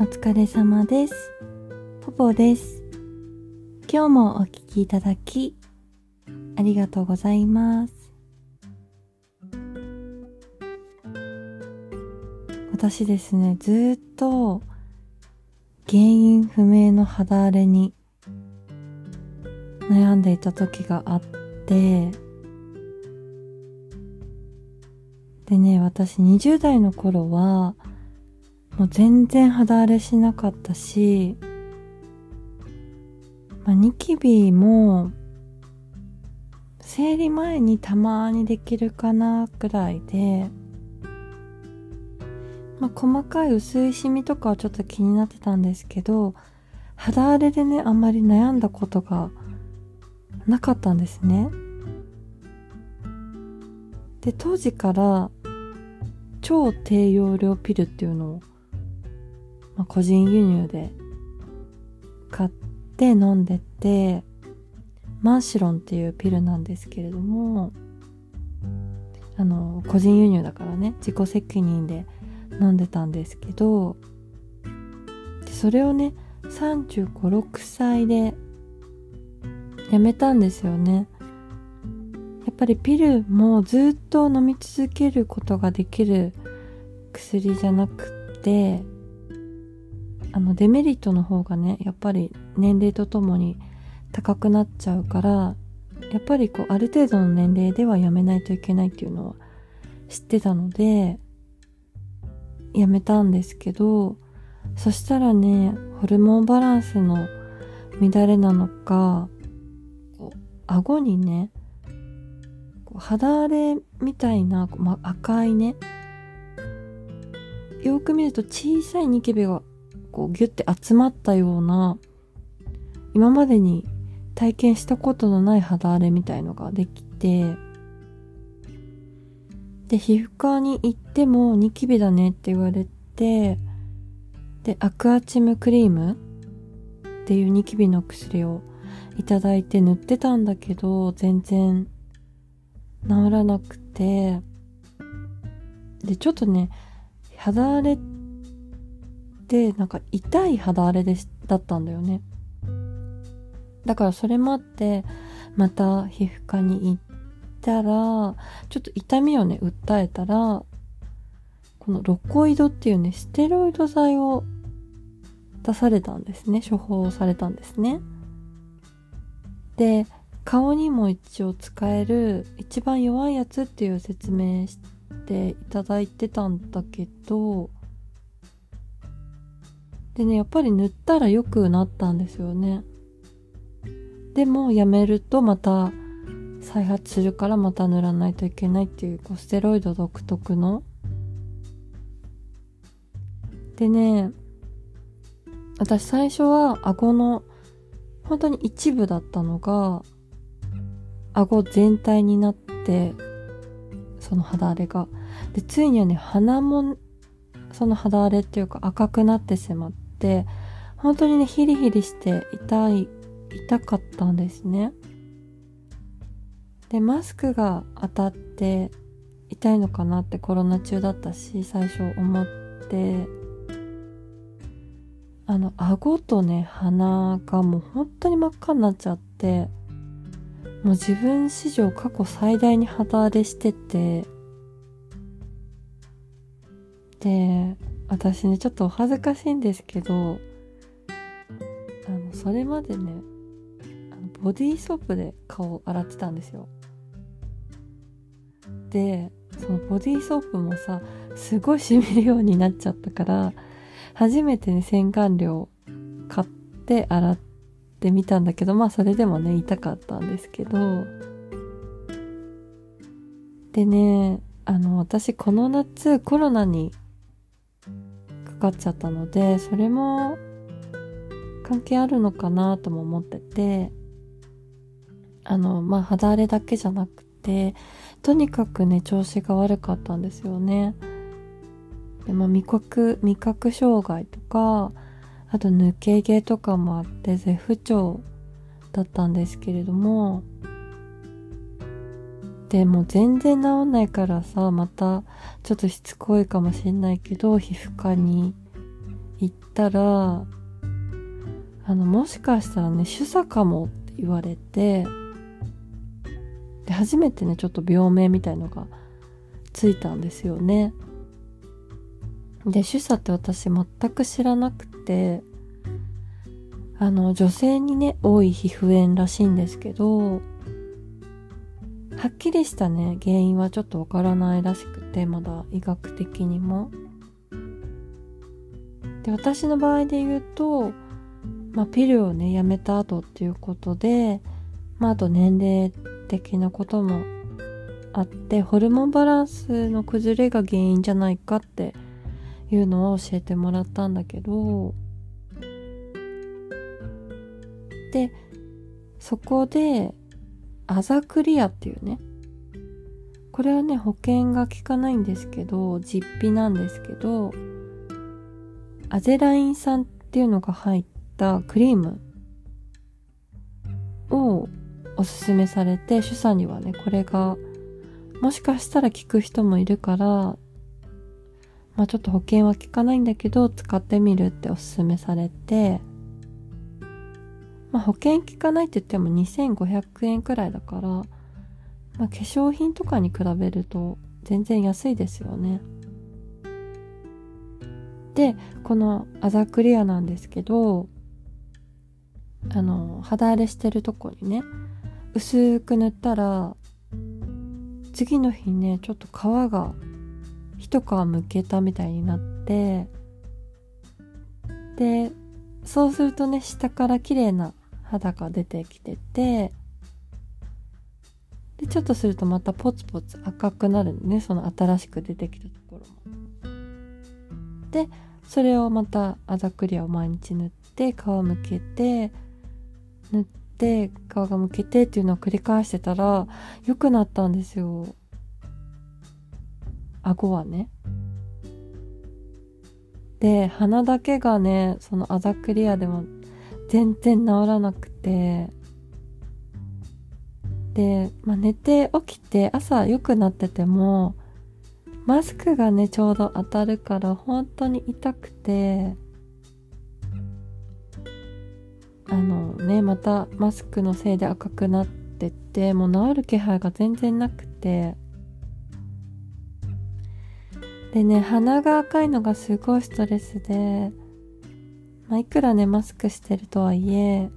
お疲れ様です。ポポです。今日もお聞きいただき、ありがとうございます。私ですね、ずっと原因不明の肌荒れに悩んでいた時があって、でね、私20代の頃は、もう全然肌荒れしなかったし、まあ、ニキビも、生理前にたまにできるかなくらいで、まあ、細かい薄いシミとかはちょっと気になってたんですけど、肌荒れでね、あんまり悩んだことがなかったんですね。で、当時から、超低用量ピルっていうのを、まあ、個人輸入で買って飲んでて、マンシロンっていうピルなんですけれども、あの、個人輸入だからね、自己責任で飲んでたんですけど、それをね、35、6歳でやめたんですよね。やっぱりピルもずっと飲み続けることができる薬じゃなくて、あのデメリットの方がね、やっぱり年齢とともに高くなっちゃうから、やっぱりこうある程度の年齢ではやめないといけないっていうのは知ってたので、やめたんですけど、そしたらね、ホルモンバランスの乱れなのか、顎にね、肌荒れみたいな、ま、赤いね、よく見ると小さいニキビがこうギュッて集まったような、今までに体験したことのない肌荒れみたいのができて、で、皮膚科に行ってもニキビだねって言われて、で、アクアチムクリームっていうニキビの薬をいただいて塗ってたんだけど、全然治らなくて、で、ちょっとね、肌荒れってなんか痛い肌荒れでしだったんだよね。だからそれもあって、また皮膚科に行ったら、ちょっと痛みをね、訴えたら、このロコイドっていうね、ステロイド剤を出されたんですね。処方されたんですね。で、顔にも一応使える一番弱いやつっていう説明していただいてたんだけど、でね、やっぱり塗ったら良くなったんですよね。でもやめるとまた再発するからまた塗らないといけないっていうこうステロイド独特の。でね、私最初は顎の本当に一部だったのが顎全体になってその肌荒れが。で、ついにはね、鼻もその肌荒れっていうか赤くなってしまって本当にね、ヒリヒリして痛い痛かったんですね。で、マスクが当たって痛いのかなってコロナ中だったし、最初思って、あの、顎とね、鼻がもう本当に真っ赤になっちゃって、もう自分史上過去最大に肌荒れしてて、で、私ね、ちょっとお恥ずかしいんですけど、あの、それまでね、あのボディーソープで顔を洗ってたんですよ。で、そのボディーソープもさ、すごい染みるようになっちゃったから、初めてね、洗顔料買って洗ってみたんだけど、まあそれでもね、痛かったんですけど、でね、あの、私この夏コロナにかっちゃったので、それも関係あるのかなとも思ってて、あの、まあ、肌荒れだけじゃなくて、とにかくね、調子が悪かったんですよね。で、まあ、味覚、味覚障害とか、あと抜け毛とかもあって絶不調だったんですけれども、でも全然治んないからさ、またちょっとしつこいかもしれないけど、皮膚科に行ったら、あの、もしかしたらね、主査かもって言われて、で、初めてね、ちょっと病名みたいのがついたんですよね。で、主査って私全く知らなくて、あの、女性にね、多い皮膚炎らしいんですけど、はっきりしたね、原因はちょっとわからないらしくて、まだ医学的にも。で、私の場合で言うと、まあ、ピルをね、やめた後っていうことで、まあ、あと年齢的なこともあって、ホルモンバランスの崩れが原因じゃないかっていうのを教えてもらったんだけど、で、そこで、アザクリアっていうね、これはね、保険が効かないんですけど、実費なんですけど、アゼライン酸っていうのが入ったクリームをおすすめされて、主査にはね、これが、もしかしたら効く人もいるから、まあちょっと保険は効かないんだけど、使ってみるっておすすめされて、まあ保険効かないって言っても2500円くらいだから、まあ化粧品とかに比べると全然安いですよね。で、このアザクリアなんですけど、あの、肌荒れしてるとこにね、薄く塗ったら、次の日ね、ちょっと皮が一皮むけたみたいになって、で、そうするとね、下から綺麗な肌が出てきてて、で、ちょっとするとまたポツポツ赤くなるね、その新しく出てきたところも。で、それをまたあざクリアを毎日塗って皮むけて塗って皮がむけてっていうのを繰り返してたら良くなったんですよ顎はねで鼻だけがねそのあざクリアでも全然治らなくて。で、まあ、寝て起きて朝良くなっててもマスクがね、ちょうど当たるから本当に痛くて、あのね、またマスクのせいで赤くなってて、もう治る気配が全然なくて、でね、鼻が赤いのがすごいストレスで、まあ、いくらね、マスクしてるとはいえ、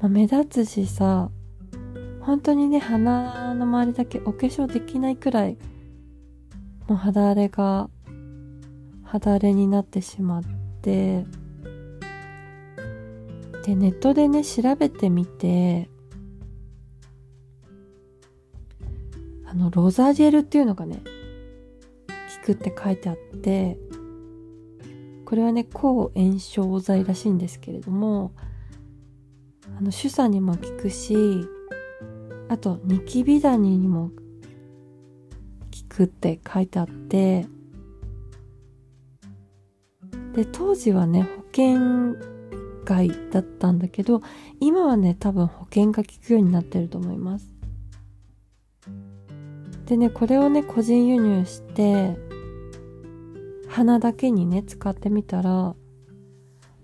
まあ、目立つしさ、本当にね、鼻の周りだけお化粧できないくらいもう肌荒れが肌荒れになってしまってでネットでね調べてみてあのロザジェルっていうのがね効くって書いてあってこれはね抗炎症剤らしいんですけれどもあの主査にも効くしあとニキビダニにも効くって書いてあってで当時はね保険外だったんだけど今はね多分保険が効くようになってると思います。でねこれをね個人輸入して鼻だけにね使ってみたら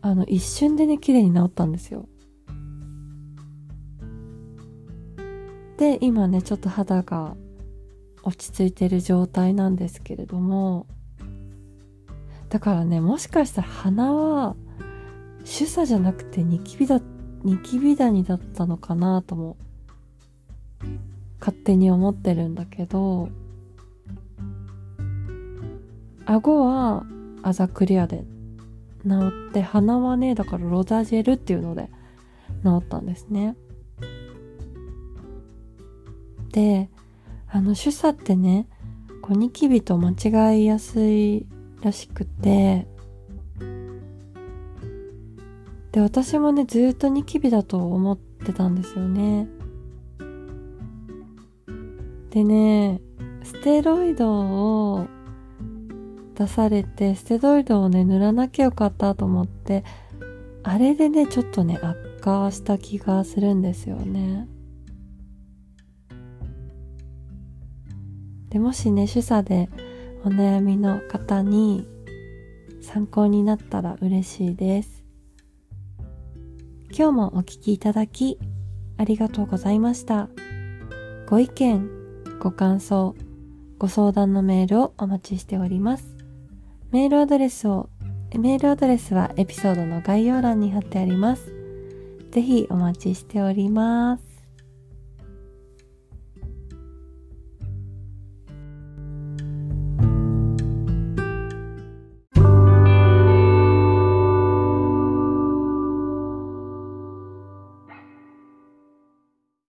あの一瞬でね綺麗に治ったんですよ。で今ねちょっと肌が落ち着いてる状態なんですけれどもだからねもしかしたら鼻は主査じゃなくてニキビだニキビダニだったのかなとも勝手に思ってるんだけど顎はあざクリアで治って鼻はねだからロザジェルっていうので治ったんですね。であの主査ってねこうニキビと間違いやすいらしくて。で私もねずっとニキビだと思ってたんですよね。でねステロイドを出されてステロイドをね塗らなきゃよかったと思ってあれでねちょっとね悪化した気がするんですよねでもしね主査でお悩みの方に参考になったら嬉しいです。今日もお聴きいただきありがとうございました。ご意見、ご感想、ご相談のメールをお待ちしております。メールアドレスを、メールアドレスはエピソードの概要欄に貼ってあります。ぜひお待ちしております。